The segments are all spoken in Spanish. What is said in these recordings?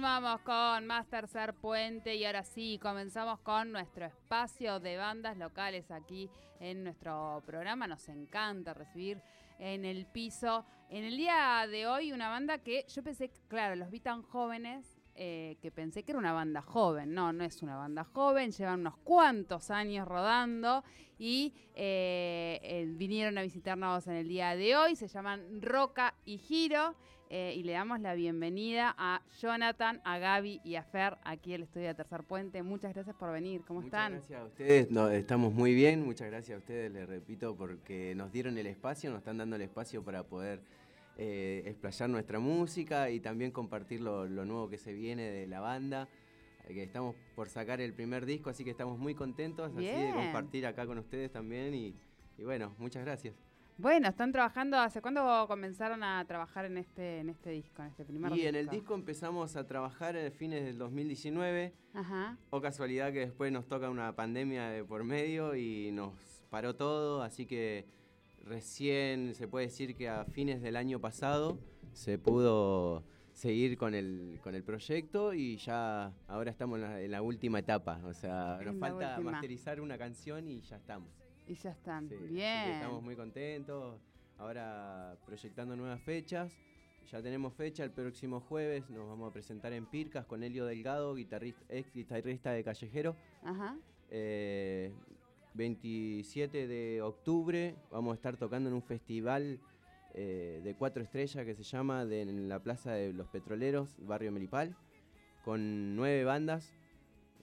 Continuamos con más tercer puente y ahora sí, comenzamos con nuestro espacio de bandas locales aquí en nuestro programa. Nos encanta recibir en el piso. En el día de hoy una banda que yo pensé, claro, los vi tan jóvenes eh, que pensé que era una banda joven. No, no es una banda joven, llevan unos cuantos años rodando y eh, eh, vinieron a visitarnos en el día de hoy. Se llaman Roca y Giro y le damos la bienvenida a Jonathan, a Gaby y a Fer aquí el estudio de Tercer Puente. Muchas gracias por venir. ¿Cómo están? Muchas gracias a ustedes. estamos muy bien. Muchas gracias a ustedes, les repito, porque nos dieron el espacio, nos están dando el espacio para poder eh, explayar nuestra música y también compartir lo, nuevo que se viene de la banda. Eh, que estamos por sacar el primer disco, así que estamos muy contentos así de compartir acá con ustedes también y, bueno, muchas gracias. Bueno, están trabajando, ¿hace cuándo comenzaron a trabajar en este, en este disco, en este primer Y en el disco empezamos a trabajar a fines del 2019. Ajá. O casualidad que después nos toca una pandemia de por medio y nos paró todo, así que recién se puede decir que a fines del año pasado se pudo seguir con el, con el proyecto y ya ahora estamos en la, última etapa. O sea, nos falta masterizar una canción y ya estamos. Y ya están. Bien. estamos muy contentos. Ahora proyectando nuevas fechas. Ya tenemos fecha, el próximo jueves nos vamos a presentar en Pircas con Helio Delgado, guitarrista, ex guitarrista de Callejero. Ajá. Eh, 27 de octubre vamos a estar tocando en un festival eh, de cuatro estrellas que se llama en la Plaza de los Petroleros, barrio Melipal, con nueve bandas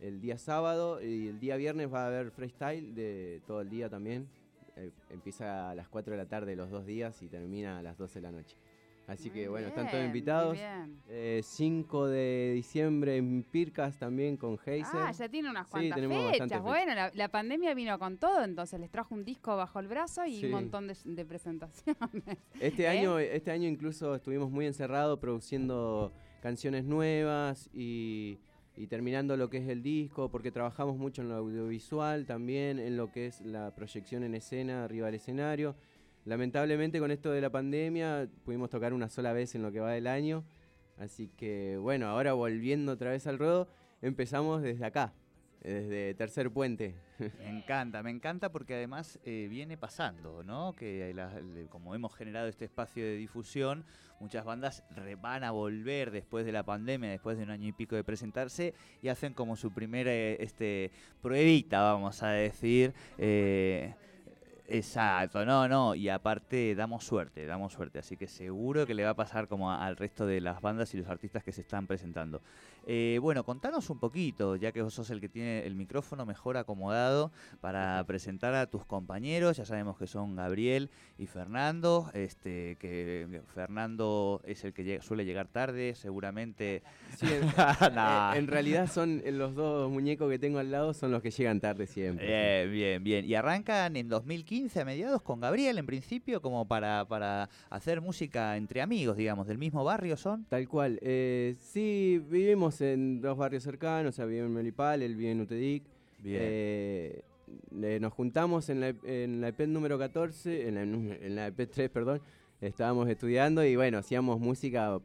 el día sábado y el día viernes va a haber freestyle de todo el día también. Eh, empieza a las 4 de la tarde los dos días y termina a las 12 de la noche. Así que bueno, están todos invitados. 5 eh, de diciembre en Pircas también con Heiser. Ah, ya tiene unas cuantas fechas. Bueno, la, pandemia vino con todo, entonces les trajo un disco bajo el brazo y un montón de, presentaciones. Este, ¿Eh? año, este año incluso estuvimos muy encerrados produciendo canciones nuevas y, y terminando lo que es el disco, porque trabajamos mucho en lo audiovisual también, en lo que es la proyección en escena arriba del escenario. Lamentablemente con esto de la pandemia pudimos tocar una sola vez en lo que va del año. Así que bueno, ahora volviendo otra vez al ruedo, empezamos desde acá, desde Tercer Puente. Me encanta, me encanta porque además eh, viene pasando, ¿no? Que como hemos generado este espacio de difusión, muchas bandas van a volver después de la pandemia, después de un año y pico de presentarse y hacen como su primera este, pruebita, vamos a decir. Eh, Exacto, no, no, y aparte damos suerte, damos suerte, así que seguro que le va a pasar como al resto de las bandas y los artistas que se están presentando. Eh, bueno, contanos un poquito, ya que vos sos el que tiene el micrófono mejor acomodado para presentar a tus compañeros, ya sabemos que son Gabriel y Fernando, este, que Fernando es el que suele llegar tarde, seguramente... Sí, en, realidad son los dos muñecos que tengo al lado, son los que llegan tarde siempre. Bien, bien, bien, y arrancan en 2015 15 a mediados con Gabriel en principio, como para, para hacer música entre amigos, digamos, del mismo barrio son. Tal cual. Eh, sí, vivimos en dos barrios cercanos, o sea, vive en Melipal, él vive en Utedic. Bien. Eh, nos juntamos en la, en la EP número 14, en la, en la EP 3, perdón, estábamos estudiando y bueno, hacíamos música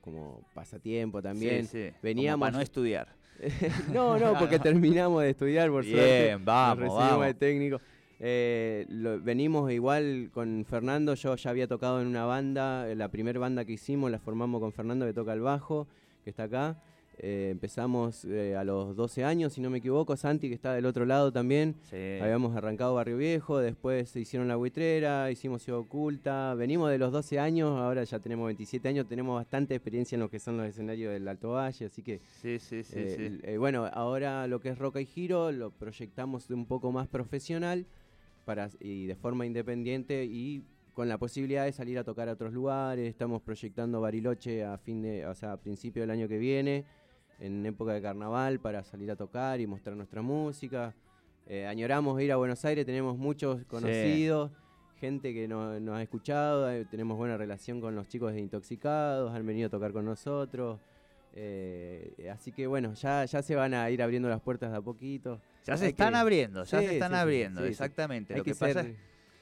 como pasatiempo también. Sí, sí. Veníamos para no estudiar. no, no, porque terminamos de estudiar por Bien, vamos, vamos. de técnico. Eh, venimos igual con Fernando, yo ya había tocado en una banda, la primera banda que hicimos la formamos con Fernando que toca el bajo, que está acá. Eh, empezamos eh, a los 12 años, si no me equivoco, Santi que está del otro lado también. Habíamos arrancado Barrio Viejo, después se hicieron La Buitrera, hicimos Ciudad Oculta. Venimos de los 12 años, ahora ya tenemos 27 años, tenemos bastante experiencia en lo que son los escenarios del Alto Valle, así que... Sí, sí, sí. bueno, ahora lo que es Roca y Giro lo proyectamos un poco más profesional para, y de forma independiente y con la posibilidad de salir a tocar a otros lugares. Estamos proyectando Bariloche a fin de, o sea, a principio del año que viene. en época de carnaval para salir a tocar y mostrar nuestra música. Eh, añoramos ir a Buenos Aires, tenemos muchos conocidos, gente que nos ha escuchado, eh, tenemos buena relación con los chicos de Intoxicados, han venido a tocar con nosotros. Eh, así que bueno, ya, ya se van a ir abriendo las puertas de a poquito. Ya se están abriendo, ya se están abriendo, exactamente. Lo que, pasa es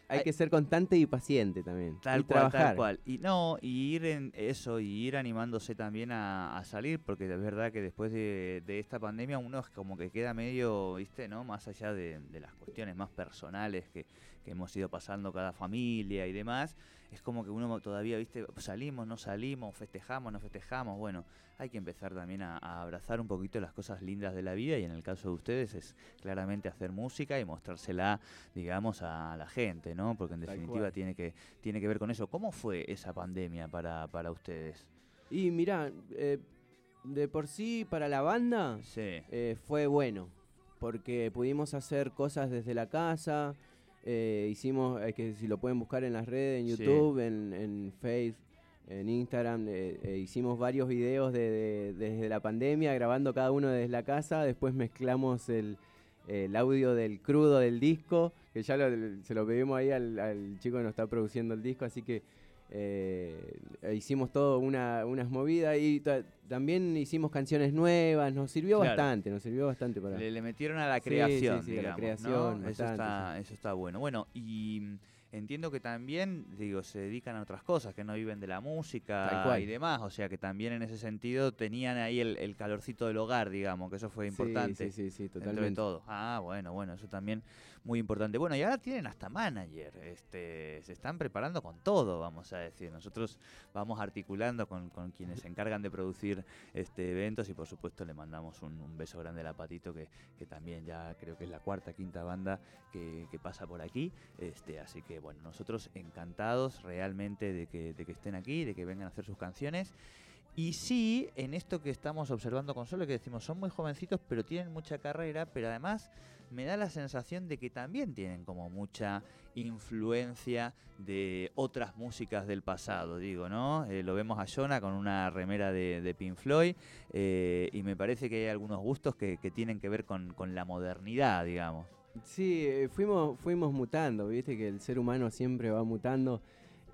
hay que ser constante y paciente también. Tal cual, tal cual. Y no, y ir en eso, y ir animándose también a, salir, porque es verdad que después de, esta pandemia uno es como que queda medio, viste, ¿no? Más allá de, las cuestiones más personales que, que hemos ido pasando cada familia y demás, es como que uno todavía, viste, salimos, no salimos, festejamos, no festejamos, bueno, hay que empezar también a, abrazar un poquito las cosas lindas de la vida y en el caso de ustedes es claramente hacer música y mostrársela, digamos, a la gente, ¿no? Porque en definitiva tiene que, tiene que ver con eso. ¿Cómo fue esa pandemia para, para ustedes? Y mira, eh, de por sí para la banda eh, fue bueno, porque pudimos hacer cosas desde la casa, eh, hicimos, que si lo pueden buscar en las redes, en YouTube, en, en Facebook, en Instagram, eh, eh, hicimos varios videos desde la pandemia, grabando cada uno desde la casa, después mezclamos el, audio del crudo del disco, que ya se lo pedimos ahí al, chico que nos está produciendo el disco, así que hicimos todo una, unas movidas y también hicimos canciones nuevas, nos sirvió bastante, nos sirvió bastante para... Le, metieron a la creación, sí, la creación, eso, está, eso está bueno. Bueno, y entiendo que también, digo, se dedican a otras cosas, que no viven de la música y demás, o sea que también en ese sentido tenían ahí el, calorcito del hogar, digamos, que eso fue importante. Sí, sí, sí, totalmente. todo. Ah, bueno, bueno, eso también muy importante. Bueno, y ahora tienen hasta manager, este, se están preparando con todo, vamos a decir. Nosotros vamos articulando con, quienes se encargan de producir este eventos y por supuesto le mandamos un, beso grande a la Patito, que, que, también ya creo que es la cuarta, quinta banda que, pasa por aquí. Este, así que bueno, nosotros encantados realmente de que, de que estén aquí, de que vengan a hacer sus canciones. Y sí, en esto que estamos observando con Solo, que decimos, son muy jovencitos, pero tienen mucha carrera, pero además me da la sensación de que también tienen como mucha influencia de otras músicas del pasado, digo, ¿no? Eh, lo vemos a Jonah con una remera de, Pink Floyd eh, y me parece que hay algunos gustos que, tienen que ver con, la modernidad, digamos. Sí, eh, fuimos, fuimos mutando, viste que el ser humano siempre va mutando.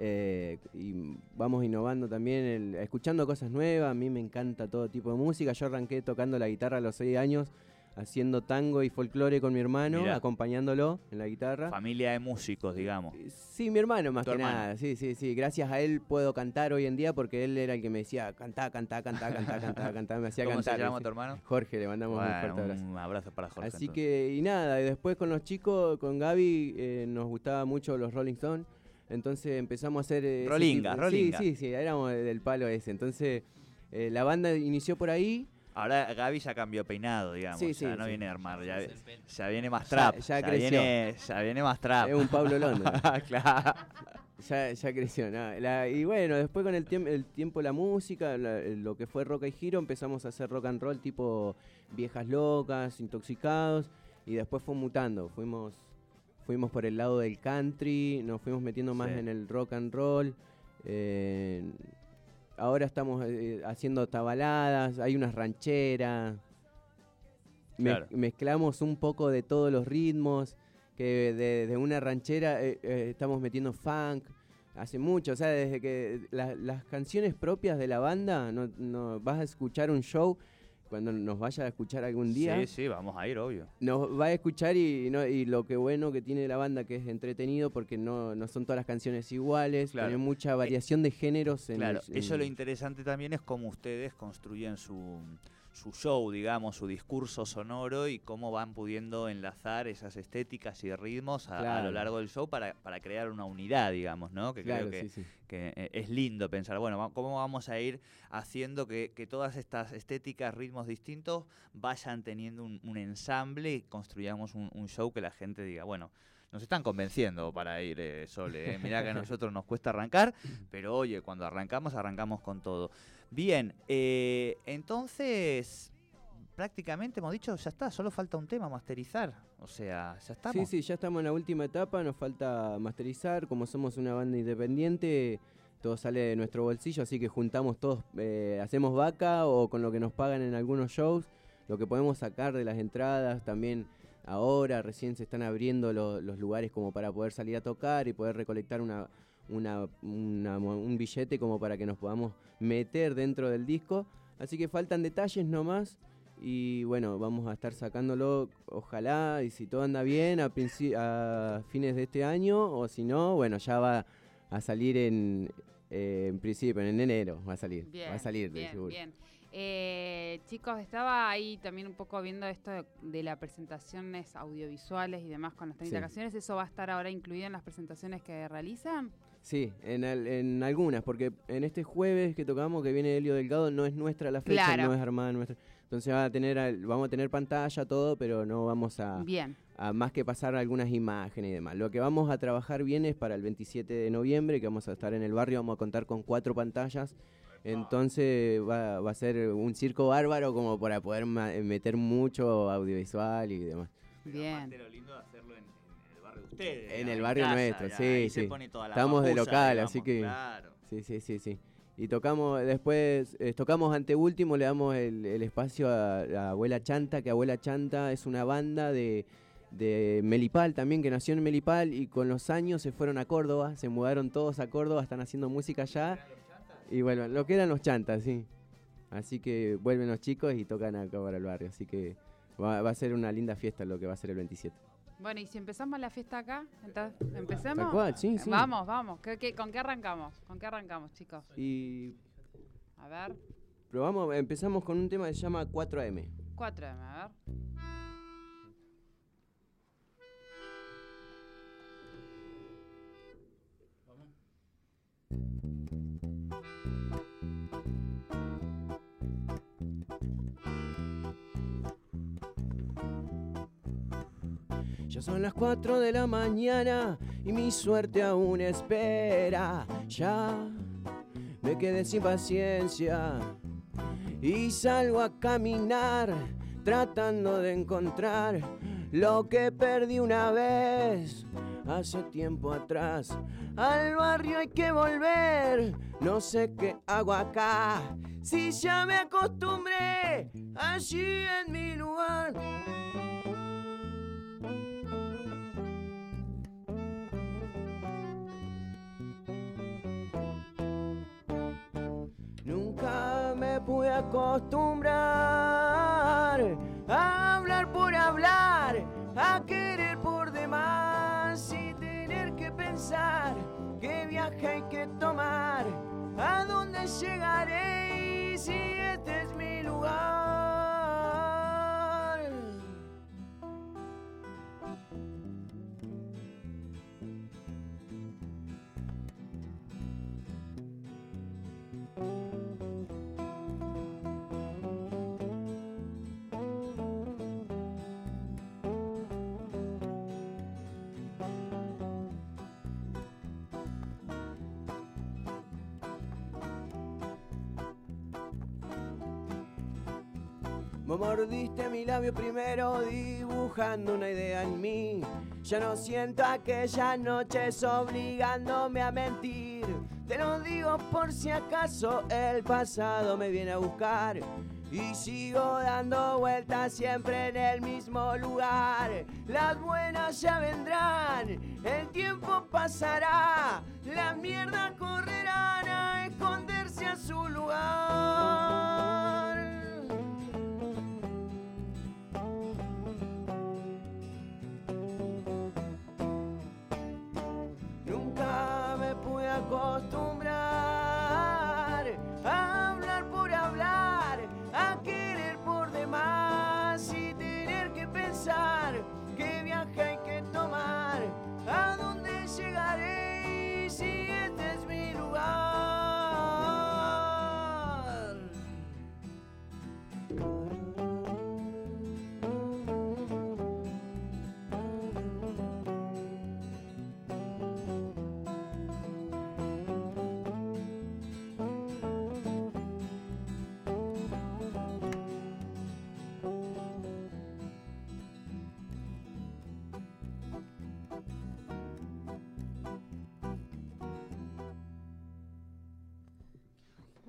Y vamos innovando también, escuchando cosas nuevas. A mí me encanta todo tipo de música. Yo arranqué tocando la guitarra a los 6 años haciendo tango y folclore con mi hermano, acompañándolo en la guitarra. Familia de músicos, digamos. Eh, sí, mi hermano más que nada. Sí, sí, sí. Gracias a él puedo cantar hoy en día porque él era el que me decía, cantá, cantá, cantá, cantá, cantá, cantá. Me hacía ¿Cómo cantar. se llama tu hermano? Jorge, le mandamos un fuerte abrazo. Un abrazo para Jorge. Así que, y nada, y después con los chicos, con Gaby, eh, nos gustaba mucho los Rolling Stones. Entonces empezamos a hacer... Eh, Sí, sí, sí, éramos del palo ese. Entonces la banda inició por ahí Ahora Gaby ya cambió peinado, digamos. Sí, no viene a armar, ya, viene más trap. Ya, Viene, ya viene más trap. Es un Pablo Londres. claro. Ya, ya creció. y bueno, después con el, el tiempo la música, lo que fue Rock y Giro, empezamos a hacer rock and roll tipo viejas locas, intoxicados, y después fue mutando. Fuimos, fuimos por el lado del country, nos fuimos metiendo más en el rock and roll. Eh, ahora estamos eh, haciendo tabaladas, hay unas rancheras. mezclamos un poco de todos los ritmos, que de, una ranchera eh, estamos metiendo funk. Hace mucho, o sea, desde que las canciones propias de la banda, no, vas a escuchar un show cuando nos vaya a escuchar algún día. Sí, sí, vamos a ir, obvio. Nos va a escuchar y, y lo que bueno que tiene la banda que es entretenido porque no, no son todas las canciones iguales, tiene mucha variación de géneros. En claro, eso lo interesante también es cómo ustedes construyen su su show, digamos, su discurso sonoro y cómo van pudiendo enlazar esas estéticas y ritmos a, lo largo del show para, para, crear una unidad, digamos, ¿no? Que creo que, que eh, es lindo pensar, bueno, ¿cómo vamos a ir haciendo que, todas estas estéticas, ritmos distintos vayan teniendo un, ensamble y construyamos un, show que la gente diga, bueno, nos están convenciendo para ir, eh, Sole. Eh. Mirá que a nosotros nos cuesta arrancar, pero oye, cuando arrancamos, arrancamos con todo. Bien, eh, entonces prácticamente hemos dicho, ya está, solo falta un tema, masterizar. O sea, ya estamos. Sí, sí, ya estamos en la última etapa, nos falta masterizar. Como somos una banda independiente, todo sale de nuestro bolsillo, así que juntamos todos, eh, hacemos vaca o con lo que nos pagan en algunos shows, lo que podemos sacar de las entradas, también ahora recién se están abriendo los lugares como para poder salir a tocar y poder recolectar una, un billete como para que nos podamos meter dentro del disco. Así que faltan detalles nomás y bueno, vamos a estar sacándolo, ojalá, y si todo anda bien, a, a fines de este año, o si no, bueno, ya va a salir en, eh, en principio, en enero va a salir. va a salir, bien, Bien. Eh, chicos, estaba ahí también un poco viendo esto de, las presentaciones audiovisuales y demás con las 30 canciones. ¿Eso va a estar ahora incluido en las presentaciones que realizan? Sí, en, en algunas, porque en este jueves que tocamos, que viene Helio Delgado, no es nuestra la fecha, no es armada nuestra. Entonces va a tener, vamos a tener pantalla, todo, pero no vamos a, bien. a más que pasar algunas imágenes y demás. Lo que vamos a trabajar bien es para el 27 de noviembre, que vamos a estar en el barrio, vamos a contar con cuatro pantallas. Entonces va, a ser un circo bárbaro como para poder meter mucho audiovisual y demás. Bien. Lo lindo de hacerlo en, ustedes. En el barrio nuestro, sí, sí. Estamos de local, así que... Sí, sí, sí, sí. Y tocamos, después, eh, tocamos ante último, le damos el, espacio a, Abuela Chanta, que Abuela Chanta es una banda de, Melipal también, que nació en Melipal y con los años se fueron a Córdoba, se mudaron todos a Córdoba, están haciendo música allá. Y bueno, lo que eran los chantas, sí. Así que vuelven los chicos y tocan acá para el barrio. Así que va, va a ser una linda fiesta lo que va a ser el 27. Bueno, y si empezamos la fiesta acá, entonces, ¿empecemos? sí, sí. Vamos, vamos. con qué arrancamos? ¿Con qué arrancamos, chicos? Y... A ver. Probamos, empezamos con un tema que se llama 4AM. 4AM, a ver. Son las 4 de la mañana y mi suerte aún espera. Ya me quedé sin paciencia y salgo a caminar tratando de encontrar lo que perdí una vez hace tiempo atrás. Al barrio hay que volver, no sé qué hago acá. Si ya me acostumbré allí en mi lugar. Pude acostumbrar a hablar por hablar, a querer por demás y tener que pensar qué viaje hay que tomar, a dónde llegaré si este es mi lugar. Mordiste mi labio primero dibujando una idea en mí. Ya no siento aquellas noches obligándome a mentir. Te lo digo por si acaso el pasado me viene a buscar. Y sigo dando vueltas siempre en el mismo lugar. Las buenas ya vendrán, el tiempo pasará, las mierdas correrán a esconderse a su lugar. Acostumbrar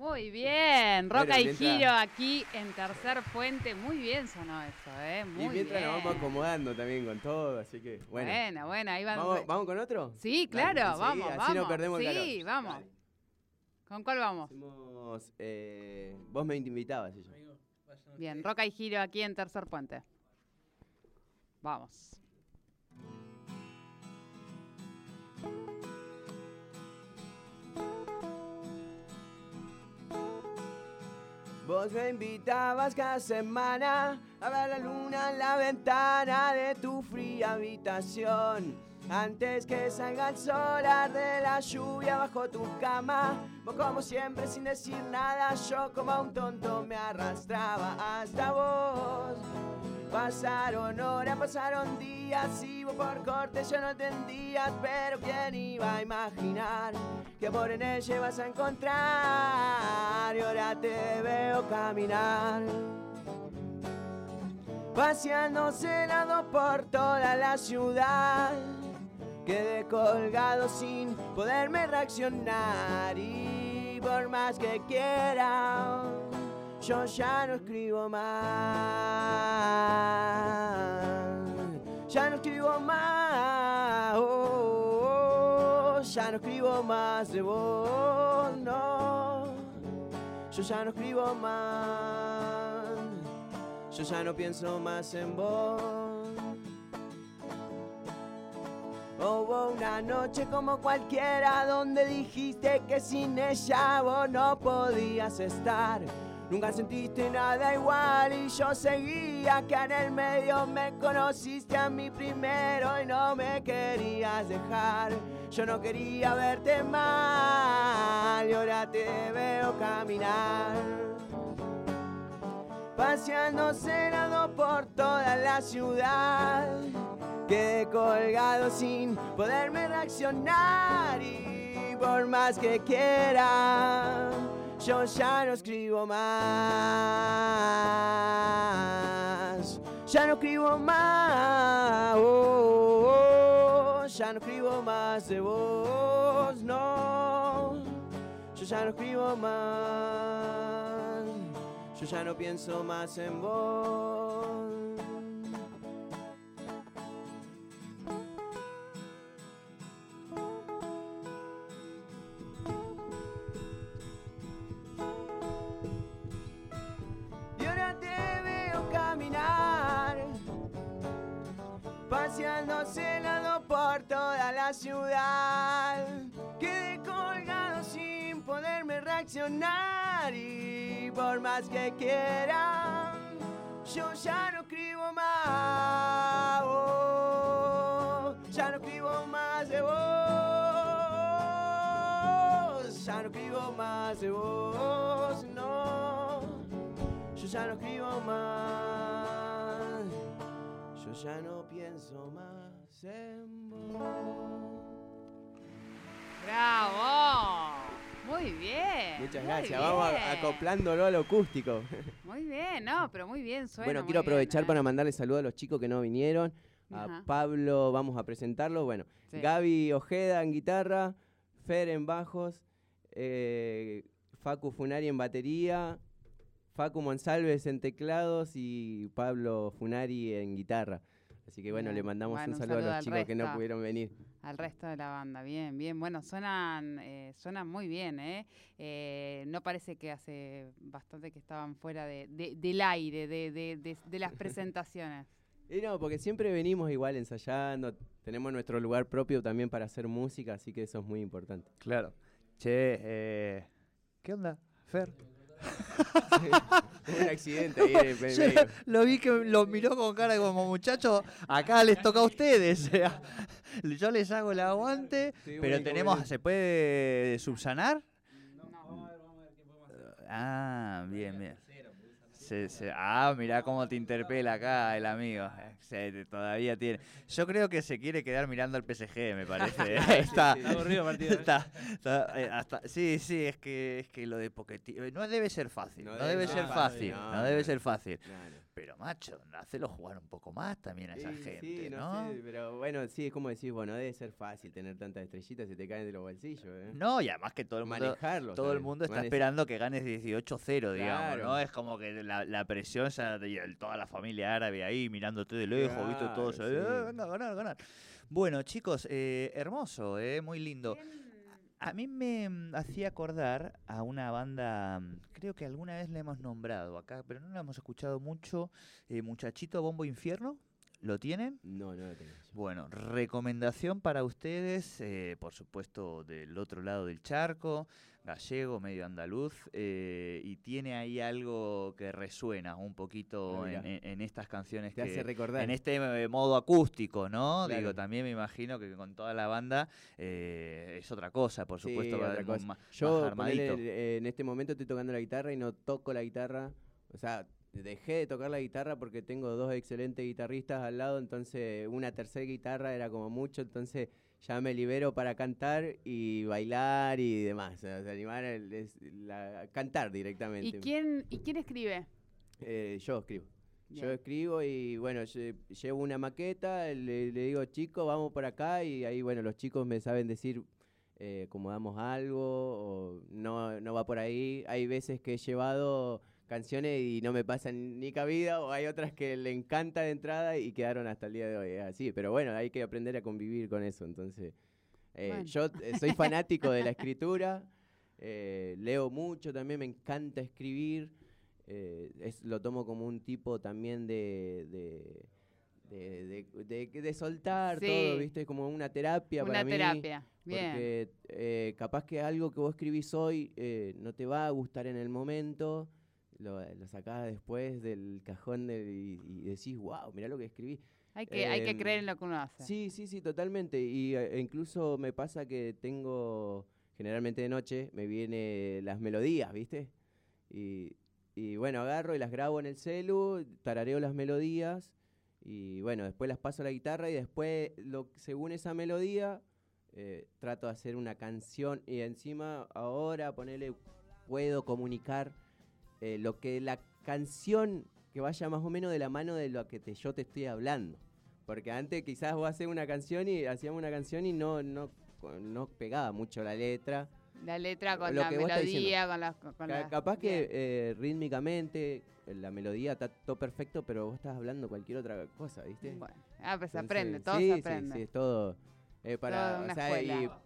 Muy bien, Roca y Giro aquí en Tercer Puente. Muy bien sonó eso, ¿eh? Muy y mientras nos vamos acomodando también con todo, así que bueno. Bueno, bueno, ahí van. ¿Vamos, con otro? Sí, claro, vamos, vamos. Así no perdemos sí, el Sí, vamos. ¿Con cuál vamos? eh, vos me invitabas. Bien, Roca y Giro aquí en Tercer Puente. Vamos. Vos me invitabas cada semana a ver la luna en la ventana de tu fría habitación. Antes que salga el sol, de la lluvia bajo tu cama. Vos como siempre sin decir nada, yo como un tonto me arrastraba hasta vos. Pasaron horas, pasaron días vos por corte yo no entendías, pero quién iba a imaginar que por en ella vas a encontrar y ahora te veo caminar. Paseando cenado por toda la ciudad, quedé colgado sin poderme reaccionar y por más que quiera yo ya no escribo más. Ya no escribo más. Oh, ya no escribo más de vos, no. Yo ya no escribo más. Yo ya no pienso más en vos. Hubo una noche como cualquiera donde dijiste que sin ella vos no podías estar. Nunca sentiste nada igual y yo seguía que en el medio me conociste a mí primero y no me querías dejar. Yo no quería verte mal y ahora te veo caminar. Paseando cenado por toda la ciudad. Quedé colgado sin poderme reaccionar y por más que quiera yo ya no escribo más. Ya no escribo más. Oh, oh, ya no escribo más de vos, no. Yo ya no escribo más. Yo ya no pienso más en vos. Por toda la ciudad. Quedé colgado sin poderme reaccionar y por más que quiera, yo ya no escribo más. Yo ya no pienso más en vos. ¡Bravo! Muy bien. Muchas gracias. Vamos acoplándolo a lo acústico. Muy bien, no, pero muy bien suena. Bueno, quiero aprovechar para mandarle saludos a los chicos que no vinieron. A Pablo, vamos a presentarlo. Bueno, Gaby Ojeda en guitarra, Fer en bajos, eh, Facu Funari en batería, Facu Monsalves en teclados y Pablo Funari en guitarra. Así que bueno, le mandamos un, saludo a los chicos que no pudieron venir. Al resto de la banda, bien, bien. Bueno, suenan, eh, suenan muy bien, ¿eh? ¿eh? No parece que hace bastante que estaban fuera de, del aire, de, de las presentaciones. Y no, porque siempre venimos igual ensayando, tenemos nuestro lugar propio también para hacer música, así que eso es muy importante. Claro. Che, eh, ¿qué onda, Fer? un accidente ahí Lo vi que lo miró con cara como muchacho, acá les toca a ustedes. Yo les hago el aguante, pero tenemos, ¿se puede subsanar? Ah, bien, bien. Ah, mirá cómo te interpela acá el amigo. todavía tiene. Yo creo que se quiere quedar mirando al PSG, me parece. está, aburrido partido. ¿eh? hasta, sí, sí, es que, es que lo de Pochettino no debe ser fácil. No, debe, ser fácil. No, debe ser fácil. Pero macho, hacelo jugar un poco más también a esa gente, ¿no? Sé, pero bueno, sí, es como decís, bueno, debe ser fácil tener tantas estrellitas y te caen de los bolsillos, ¿eh? No, y además que todo el mundo, todo el mundo está esperando que ganes 18-0, digamos, ¿no? Es como que la, presión, o toda la familia árabe ahí mirándote de lejos, ¿viste? Todos, eh, venga, ganar, ganar. Bueno, chicos, eh, hermoso, eh, muy lindo. A mí me mm, hacía acordar a una banda, mm, creo que alguna vez la hemos nombrado acá, pero no la hemos escuchado mucho, eh, Muchachito Bombo Infierno. ¿Lo tienen? No, no lo tengo. Bueno, recomendación para ustedes, eh, por supuesto, del otro lado del charco, gallego, medio andaluz, eh, y tiene ahí algo que resuena un poquito ah, en, estas canciones. Te hace recordar. En este eh, modo acústico, ¿no? Digo, también me imagino que con toda la banda es otra cosa, por supuesto. Más, Yo en este momento estoy tocando la guitarra y no toco la guitarra. O sea, dejé de tocar la guitarra porque tengo dos excelentes guitarristas al lado, entonces una tercera guitarra era como mucho, entonces ya me libero para cantar y bailar y demás, o sea, animar a cantar directamente. ¿Y quién, ¿y quién escribe? Eh, yo escribo. Yo escribo y bueno, llevo una maqueta, le, digo chicos, vamos por acá y ahí bueno, los chicos me saben decir eh, cómo damos algo o no, no va por ahí. Hay veces que he llevado canciones y no me pasan ni cabida, o hay otras que le encanta de entrada y quedaron hasta el día de hoy. Así, pero bueno, hay que aprender a convivir con eso. Entonces, eh, yo eh, soy fanático de la escritura, eh, leo mucho también, me encanta escribir. es, lo tomo como un tipo también de, de soltar todo, ¿viste? Como una terapia una para terapia. Porque capaz que algo que vos escribís hoy no te va a gustar en el momento lo, lo sacás después del cajón y, decís, wow, mirá lo que escribí. Hay que, hay que em, creer en lo que uno hace. Sí, sí, sí, totalmente. Y e incluso me pasa que tengo, generalmente de noche, me vienen las melodías, ¿viste? Y, y bueno, agarro y las grabo en el celu, tarareo las melodías y bueno, después las paso a la guitarra y después, lo, según esa melodía, eh, trato de hacer una canción y encima ahora ponerle, puedo comunicar eh, lo que la canción que vaya más o menos de la mano de lo que te, yo te estoy hablando. Porque antes quizás vos hacías una canción y hacíamos una canción y no, no, no pegaba mucho la letra. La letra con la melodía, con la... Con capaz que eh, rítmicamente la melodía está todo perfecto, pero vos estás hablando cualquier otra cosa, ¿viste? Bueno, ah, pues se aprende, todo se aprende. Sí, sí, es todo eh, para... una escuela.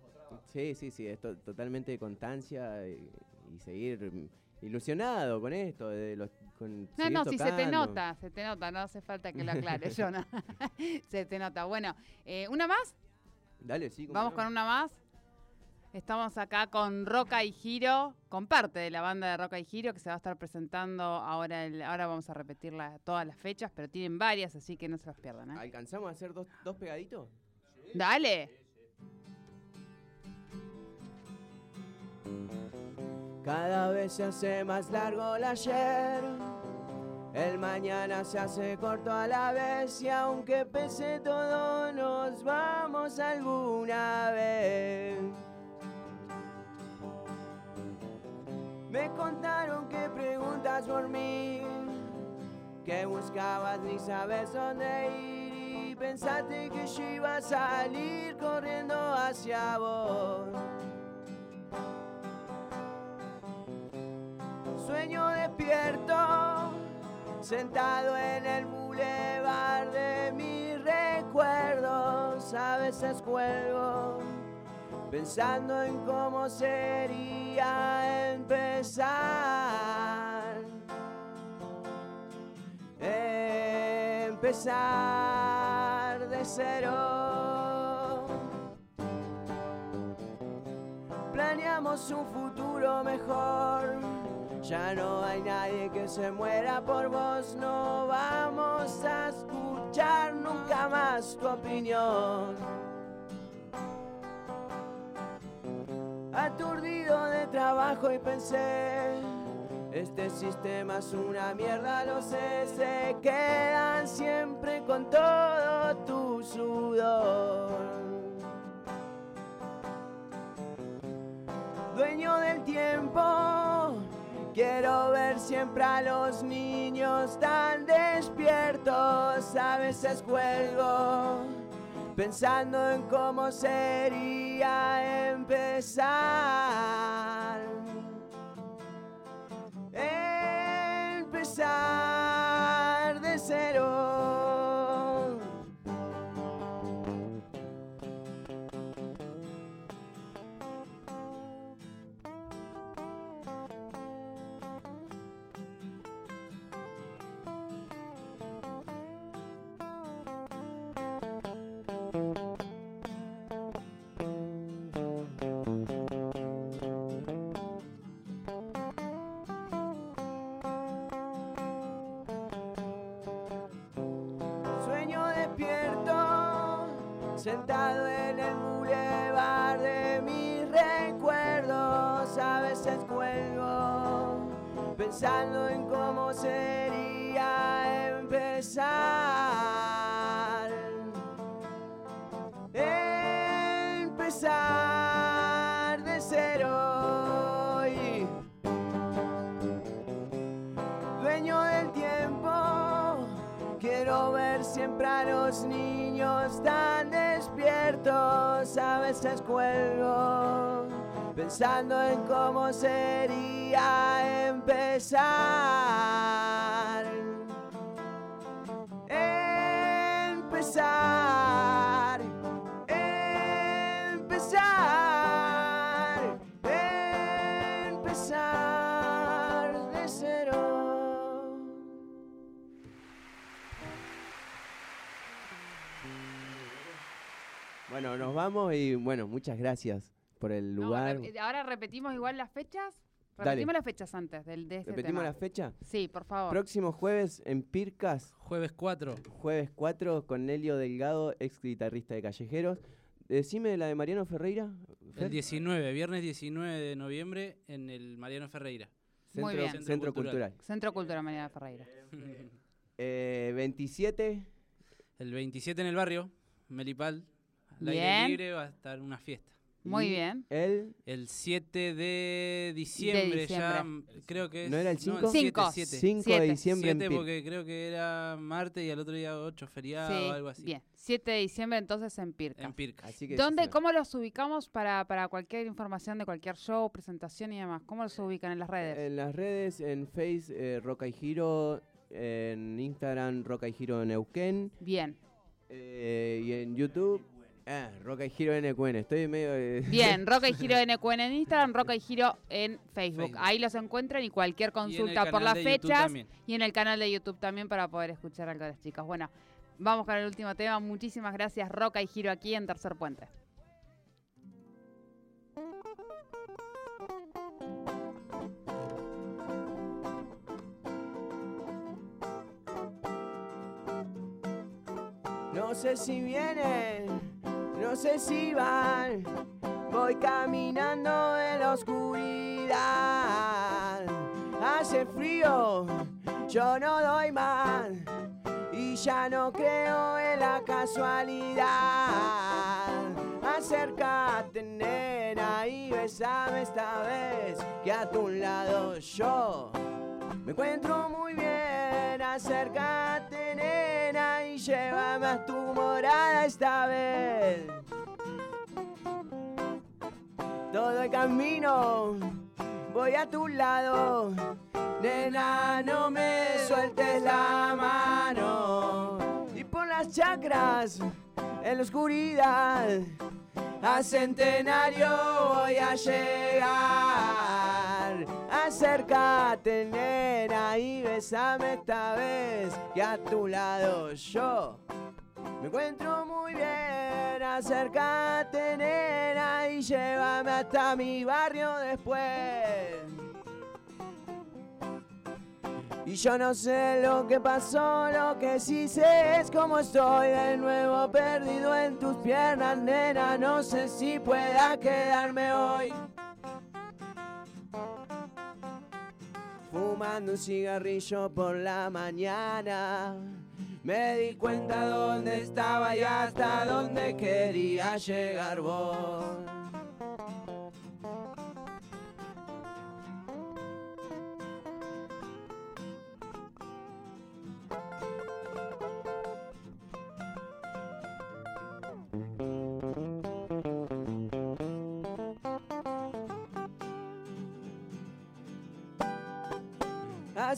sí, sí, sí, es totalmente de constancia y seguir ilusionado con esto, de los, con No, no, si se te nota, se te nota, no hace falta que lo aclares, yo no. se te nota. Bueno, eh, ¿una más? Dale, sí. Vamos con una más. Estamos acá con Roca y Giro, con parte de la banda de Roca y Giro que se va a estar presentando ahora. ahora vamos a repetir todas las fechas, pero tienen varias, así que no se las pierdan. ¿eh? ¿Alcanzamos a hacer dos, dos pegaditos? Dale. Cada vez se hace más largo el ayer, el mañana se hace corto a la vez y aunque pese todo nos vamos alguna vez. Me contaron que preguntas por mí, que buscabas ni sabes dónde ir y pensaste que yo iba a salir corriendo hacia vos. Despierto, sentado en el bulevar de mis recuerdos, a veces cuelgo, pensando en cómo sería empezar. Empezar de cero. Planeamos un futuro mejor ya no hay nadie que se muera por vos, no vamos a escuchar nunca más tu opinión. Aturdido de trabajo y pensé Este sistema es una mierda, lo sé, se quedan siempre con todo tu sudor. Dueño del tiempo, quiero ver siempre a los niños tan despiertos, a veces cuelgo pensando en cómo sería empezar. Empezar sentado en el bulevar de mis recuerdos. A veces cuelgo, pensando en cómo sería empezar. Empezar de cero. y dueño del tiempo. Quiero ver siempre a los niños tan A veces cuelgo pensando en cómo sería empezar. Empezar. Bueno, nos vamos y bueno, muchas gracias por el lugar. rep- ahora repetimos igual las fechas. Dale. Repetimos las fechas antes del, de este ¿Repetimos tema. la fecha? Sí, por favor. Próximo jueves en Pircas, Jueves 4. jueves 4 con Nelio Delgado, ex guitarrista de Callejeros. Decime la de Mariano Ferreira. Fer. El 19, viernes 19 de noviembre en el Mariano Ferreira. Muy bien. Centro Centro Cultural. Centro Cultural Mariana Ferreira. Eh, 27, El 27 en el barrio, Melipal. Al aire libre va a estar una fiesta. Muy bien. El El 7 de diciembre, ya diciembre. mm, creo que es... ¿No era el cinco? Cinco. 7, 5 de Siete. diciembre en 7 Pircas. porque creo que era martes y al otro día 8 feriado Sí, o algo así. bien. 7 de diciembre entonces en Pirca. En Pirca. Así que ¿Dónde, cómo los ubicamos para, para cualquier información de cualquier show, presentación y demás? ¿Cómo los ubican en las redes? En las redes, en Face, eh, Roca y Giro, en Instagram, Roca y Giro Neuquén, Bien, eh, y en YouTube, ah, Roca y Giro NQN. Estoy medio... eh, bien. Roca y Giro NQN en Instagram, Roca y Giro en Facebook. Facebook. Ahí los encuentran y cualquier Y en consulta por las de fechas y en el canal de YouTube también para poder escuchar algo de las chicas. Bueno, vamos con el último tema. Muchísimas gracias, Roca y Giro, aquí en Tercer Puente. No sé si vienen, no sé si van. Voy caminando en la oscuridad. Hace frío, yo no doy más. Y ya no creo en la casualidad. Acércate, nena, y besame esta vez. Que a tu lado yo me encuentro muy bien, acércate nena y llévame a tu morada esta vez. Todo el camino voy a tu lado, nena no me sueltes la mano. Y por las chacras en la oscuridad a centenario voy a llegar. Acércate, nena, y besame esta vez, que a tu lado yo me encuentro muy bien. Acércate, nena, y llévame hasta mi barrio después. Y yo no sé lo que pasó, lo que sí sé es cómo estoy de nuevo perdido en tus piernas, nena. No sé si pueda quedarme hoy. Fumando un cigarrillo por la mañana. Me di cuenta dónde estaba y hasta dónde quería llegar vos.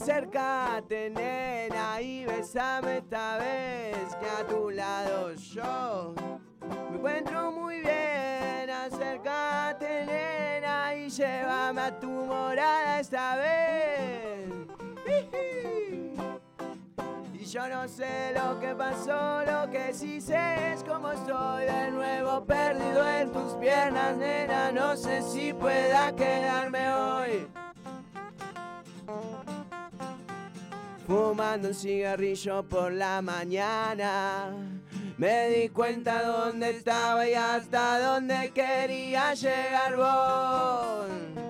Acércate, nena, y besame esta vez que a tu lado yo me encuentro muy bien. Acércate, nena, y llévame a tu morada esta vez. Y yo no sé lo que pasó, lo que sí sé es como estoy de nuevo perdido en tus piernas, nena. No sé si pueda quedarme hoy. Fumando un cigarrillo por la mañana. Me di cuenta dónde estaba y hasta dónde quería llegar vos.